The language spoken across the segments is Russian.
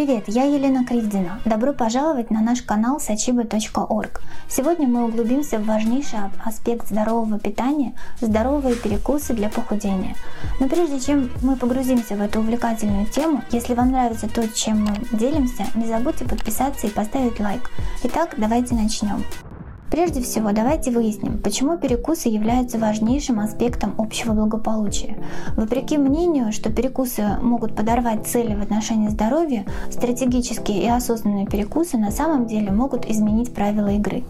Привет, я Елена Кривдина. Добро пожаловать на наш канал sachiba.org. Сегодня мы углубимся в важнейший аспект здорового питания – здоровые перекусы для похудения. Но прежде чем мы погрузимся в эту увлекательную тему, если вам нравится то, чем мы делимся, не забудьте подписаться и поставить лайк. Итак, давайте начнем. Прежде всего, давайте выясним, почему перекусы являются важнейшим аспектом общего благополучия. Вопреки мнению, что перекусы могут подорвать цели в отношении здоровья, стратегические и осознанные перекусы на самом деле могут изменить правила игры.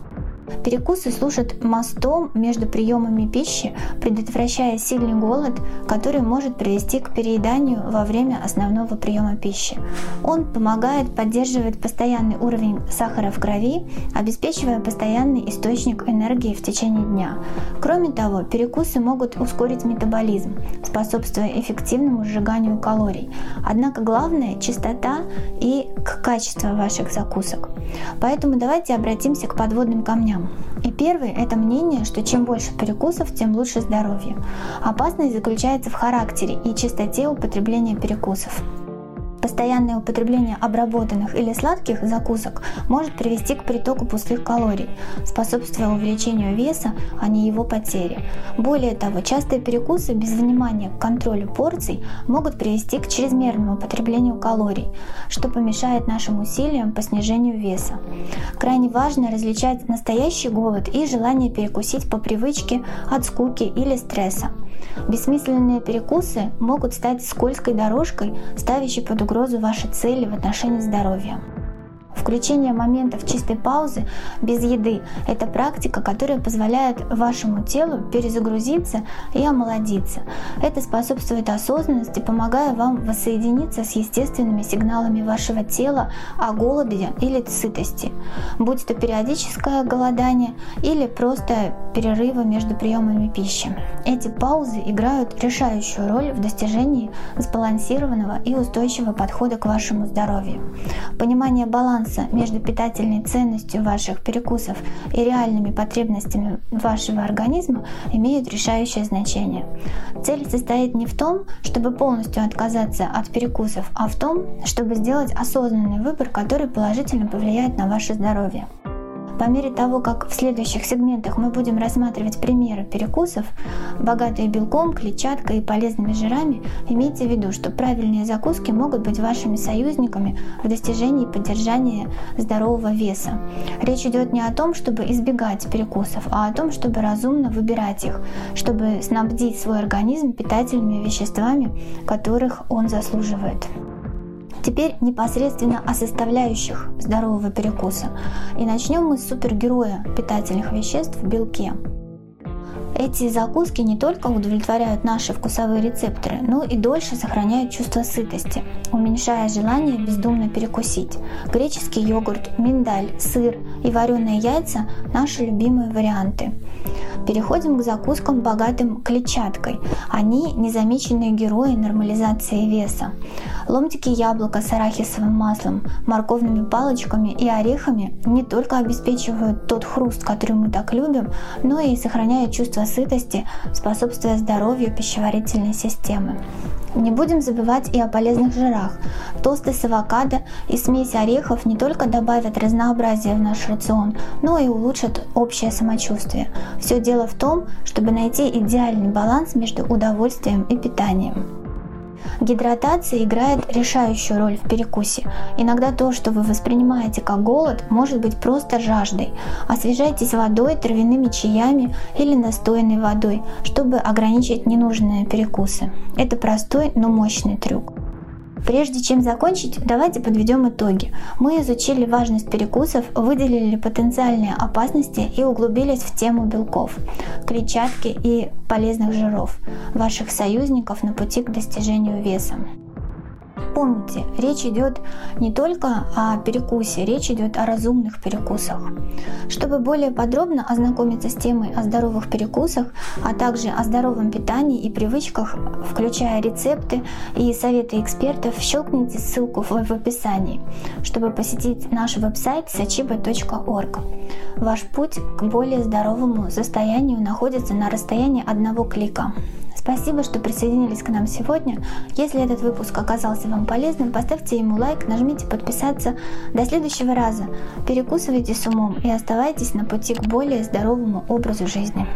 Перекусы служат мостом между приемами пищи, предотвращая сильный голод, который может привести к перееданию во время основного приема пищи. Он помогает поддерживать постоянный уровень сахара в крови, обеспечивая постоянный источник энергии в течение дня. Кроме того, перекусы могут ускорить метаболизм, способствуя эффективному сжиганию калорий. Однако главное – чистота и качество ваших закусок. Поэтому давайте обратимся к подводным камням. И первый – это мнение, что чем больше перекусов, тем лучше здоровье. Опасность заключается в характере и чистоте употребления перекусов. Постоянное употребление обработанных или сладких закусок может привести к притоку пустых калорий, способствуя увеличению веса, а не его потере. Более того, частые перекусы без внимания к контролю порций могут привести к чрезмерному употреблению калорий, что помешает нашим усилиям по снижению веса. Крайне важно различать настоящий голод и желание перекусить по привычке от скуки или стресса. Бессмысленные перекусы могут стать скользкой дорожкой, ставящей под угрозу ваши цели в отношении здоровья. Включение моментов чистой паузы без еды – это практика, которая позволяет вашему телу перезагрузиться и омолодиться. Это способствует осознанности, помогая вам воссоединиться с естественными сигналами вашего тела о голоде или сытости, будь то периодическое голодание или просто перерывы между приемами пищи. Эти паузы играют решающую роль в достижении сбалансированного и устойчивого подхода к вашему здоровью. Понимание баланса баланса между питательной ценностью ваших перекусов и реальными потребностями вашего организма имеют решающее значение. Цель состоит не в том, чтобы полностью отказаться от перекусов, а в том, чтобы сделать осознанный выбор, который положительно повлияет на ваше здоровье. По мере того, как в следующих сегментах мы будем рассматривать примеры перекусов, богатые белком, клетчаткой и полезными жирами, имейте в виду, что правильные закуски могут быть вашими союзниками в достижении и поддержании здорового веса. Речь идет не о том, чтобы избегать перекусов, а о том, чтобы разумно выбирать их, чтобы снабдить свой организм питательными веществами, которых он заслуживает. Теперь непосредственно о составляющих здорового перекуса. И начнем мы с супергероя питательных веществ в белке. Эти закуски не только удовлетворяют наши вкусовые рецепторы, но и дольше сохраняют чувство сытости, уменьшая желание бездумно перекусить. Греческий йогурт, миндаль, сыр и вареные яйца – наши любимые варианты. Переходим к закускам, богатым клетчаткой. Они незамеченные герои нормализации веса. Ломтики яблока с арахисовым маслом, морковными палочками и орехами не только обеспечивают тот хруст, который мы так любим, но и сохраняют чувство сытости, способствуя здоровью пищеварительной системы. Не будем забывать и о полезных жирах. Тосты с авокадо и смесь орехов не только добавят разнообразие в наш рацион, но и улучшат общее самочувствие. Все дело в том, чтобы найти идеальный баланс между удовольствием и питанием. Гидратация играет решающую роль в перекусе. Иногда то, что вы воспринимаете как голод, может быть просто жаждой. Освежайтесь водой, травяными чаями или настойной водой, чтобы ограничить ненужные перекусы. Это простой, но мощный трюк. Прежде чем закончить, давайте подведем итоги. Мы изучили важность перекусов, выделили потенциальные опасности и углубились в тему белков, клетчатки и полезных жиров, ваших союзников на пути к достижению веса. Помните, речь идет не только о перекусе, речь идет о разумных перекусах. Чтобы более подробно ознакомиться с темой о здоровых перекусах, а также о здоровом питании и привычках, включая рецепты и советы экспертов, щелкните ссылку в, описании, чтобы посетить наш веб-сайт sachiba.org. Ваш путь к более здоровому состоянию находится на расстоянии одного клика. Спасибо, что присоединились к нам сегодня. Если этот выпуск оказался вам полезным, поставьте ему лайк, нажмите подписаться. До следующего раза. Перекусывайте с умом и оставайтесь на пути к более здоровому образу жизни.